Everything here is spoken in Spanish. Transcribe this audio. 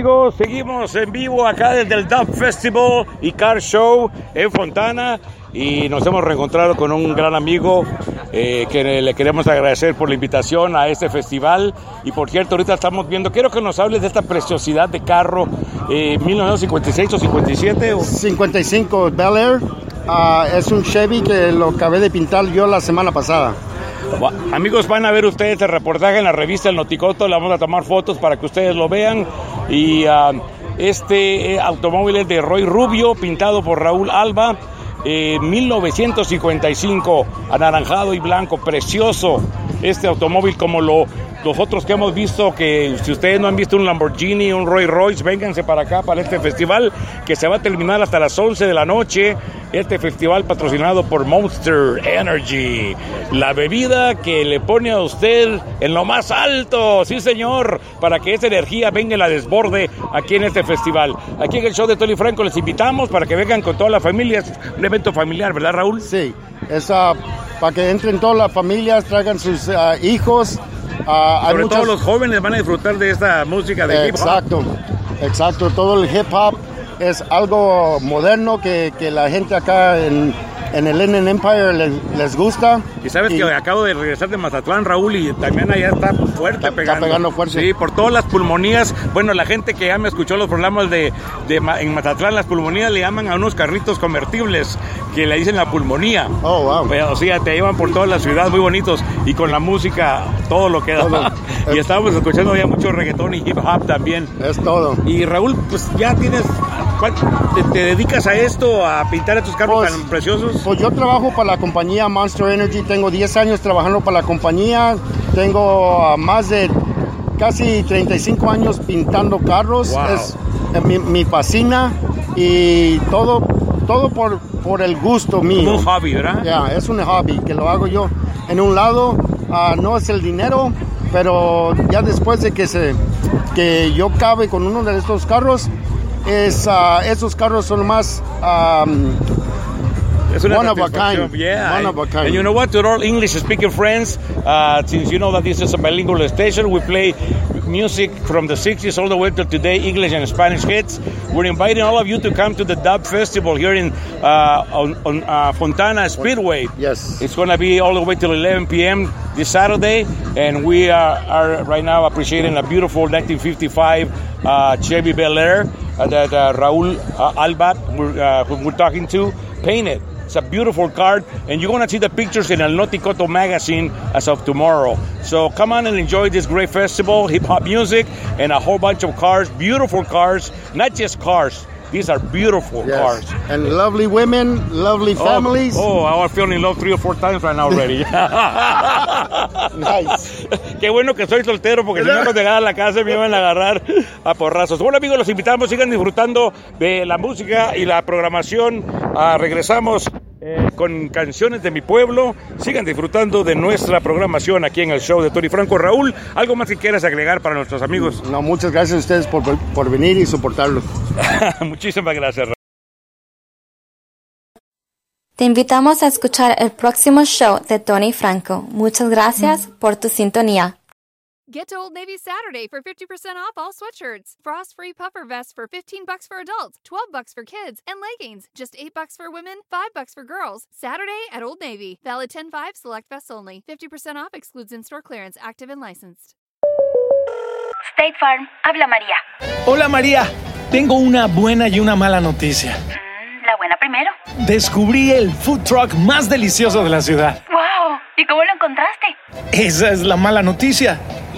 amigos? Seguimos en vivo acá desde el Dub Festival y Car Show en Fontana y nos hemos reencontrado con un gran amigo eh, que le queremos agradecer por la invitación a este festival y por cierto ahorita estamos viendo, quiero que nos hables de esta preciosidad de carro, eh, 1956 o 57 o 55 Bel Air, ah, es un Chevy que lo acabé de pintar yo la semana pasada. Amigos, van a ver ustedes el reportaje en la revista El Noticoto, le vamos a tomar fotos para que ustedes lo vean. Y ah, este eh, automóvil es de Roy Rubio, pintado por Raúl Alba. 1955, anaranjado y blanco, precioso este automóvil como lo los otros que hemos visto, que si ustedes no han visto un Lamborghini, un Roy Royce, vénganse para acá, para este festival, que se va a terminar hasta las 11 de la noche. Este festival patrocinado por Monster Energy, la bebida que le pone a usted en lo más alto, sí señor, para que esa energía venga y la desborde aquí en este festival. Aquí en el show de Tony Franco les invitamos para que vengan con toda la familia, es un evento familiar, ¿verdad Raúl? Sí, es para que entren todas las familias, traigan sus ah, hijos, Uh, Sobre todo los jóvenes van a disfrutar de esta música de hip hop. Exacto, exacto. Todo el hip hop es algo moderno que, que la gente acá en, en el Inland Empire les, les, gusta. Y sabes que acabo de regresar de Mazatlán, Raúl, y también allá está fuerte está, pegando. Está pegando fuerte. Sí, por todas las pulmonías. Bueno, la gente que ya me escuchó los programas de, de en Mazatlán, las pulmonías le llaman a unos carritos convertibles que le dicen la pulmonía. Oh, wow. Pero, o sea, te llevan por toda la ciudad muy bonitos y con la música todo lo que da. y estábamos escuchando ya mucho reggaetón y hip hop también. Es todo. Y Raúl, pues ya tienes ¿Te, ¿Te, dedicas a esto, a pintar estos carros pues, tan preciosos? Pues yo trabajo para la compañía Monster Energy, tengo 10 años trabajando para la compañía, tengo uh, más de casi 35 años pintando carros, wow. es, es mi, mi, fascina y todo, todo por, por el gusto mío. Como un hobby, ¿verdad? Ya, yeah, es un hobby que lo hago yo. En un lado uh, no es el dinero, pero ya después de que, se, que yo cabe con uno de estos carros, es, uh, esos carros son más um, Es una one of a kind. Yeah. One of a kind. And you know what? To all English speaking friends, uh, since you know that this is a bilingual station, we play music from the 60s all the way to today, English and Spanish hits. We're inviting all of you to come to the Dub Festival here in uh, on, on uh, Fontana Speedway. Yes. It's going to be all the way till 11 p.m. this Saturday, and we are, are right now appreciating a beautiful 1955 uh, Chevy Bel Air that uh, Raul uh, Alba, we're, who we're talking to, painted. It's a beautiful card, and you're going to see the pictures in El Noticoto magazine as of tomorrow. So come on and enjoy this great festival, hip hop music, and a whole bunch of cars, beautiful cars, not just cars. These are beautiful Yes. cars. And lovely women, lovely families. Oh, oh, I was feeling in love three or four times right now already. Nice. Qué bueno que soy soltero porque si no llegara a la casa me iban a agarrar a porrazos. Bueno amigos, los invitamos, sigan disfrutando de la música y la programación. Ah, regresamos eh, con canciones de mi pueblo. Sigan disfrutando de nuestra programación aquí en el show de Tony Franco. Raúl, ¿algo más que quieras agregar para nuestros amigos? No, muchas gracias a ustedes por, por venir y soportarlo. Muchísimas gracias. Raúl. Te invitamos a escuchar el próximo show de Tony Franco. Muchas gracias por tu sintonía. Get to Old Navy Saturday for 50% off all sweatshirts. Frost free puffer vests for 15 bucks for adults, 12 bucks for kids, and leggings just 8 bucks for women, 5 bucks for girls. Saturday at Old Navy. Valid 10-5 select vests only. 50% off excludes in-store clearance, active and licensed. State Farm, habla María. Hola María, tengo una buena y una mala noticia. Mm, la buena primero. Descubrí el food truck más delicioso de la ciudad. ¡Wow! ¿Y cómo lo encontraste? Esa es la mala noticia.